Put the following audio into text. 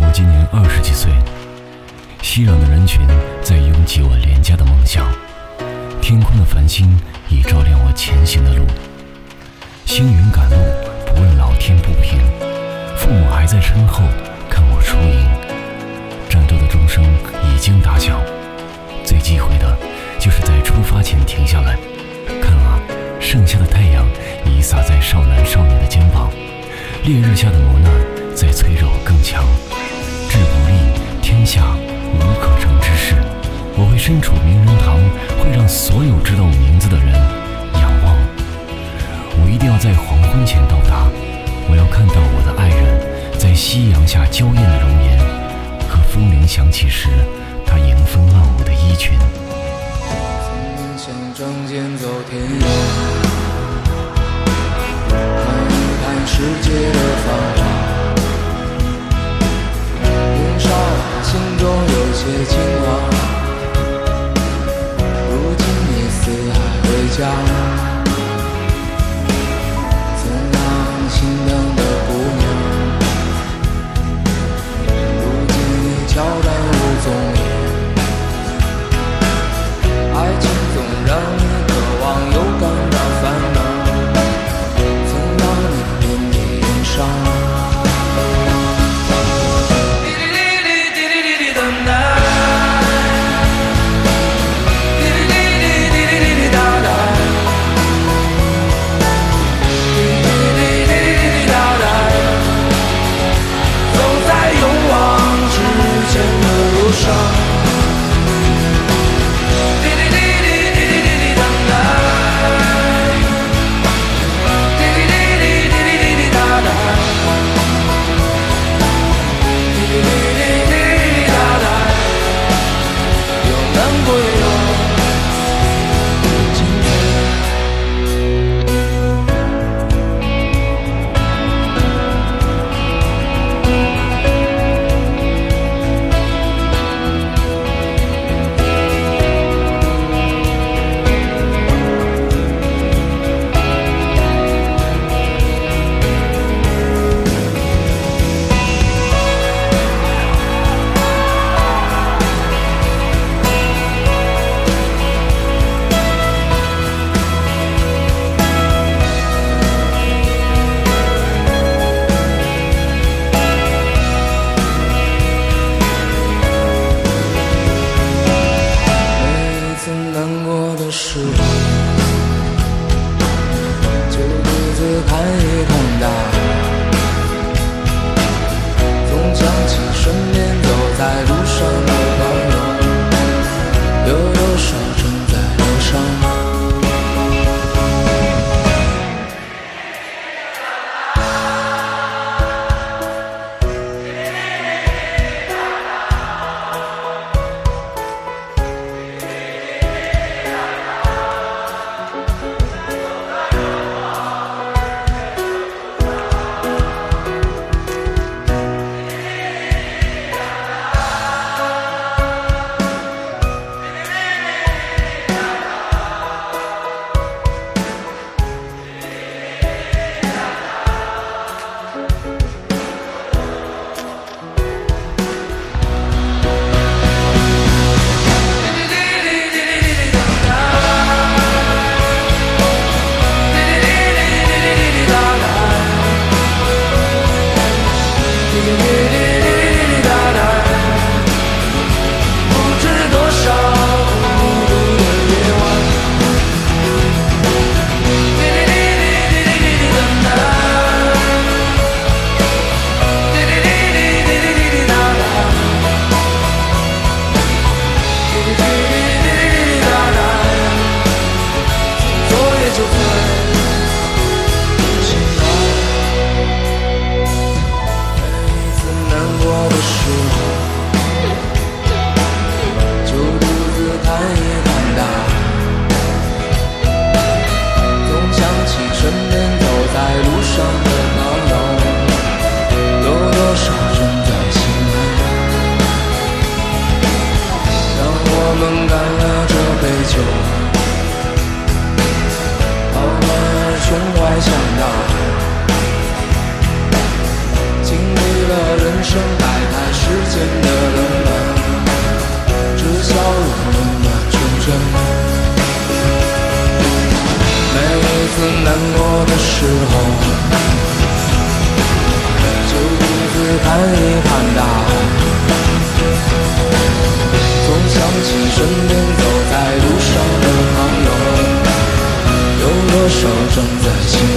我今年二十几岁，熙攘的人群在拥挤我廉价的梦想。天空的繁星已照亮我前行的路。星云赶路，不问老天不平。父母还在身后看我出营。战斗的钟声已经打响，最忌讳的就是在出发前停下来。看啊，盛夏的太阳已洒在少男少女的肩膀，烈日下的磨难在催着我更强。身处名人堂，会让所有知道我名字的人仰望。我一定要在黄昏前到达，我要看到我的爱人，在夕阳下娇艳的容颜，和风铃响起时，他迎风浪舞的衣裙。仗剑走天涯，看一看世界的繁华。年少心中有些情难过的时候，就独自看一看大海。总想起身边走在路胸怀像大海，经历了人生百态，世间的冷暖，只笑容温暖纯真。每一次难过的时候，就独自看一看大海。正在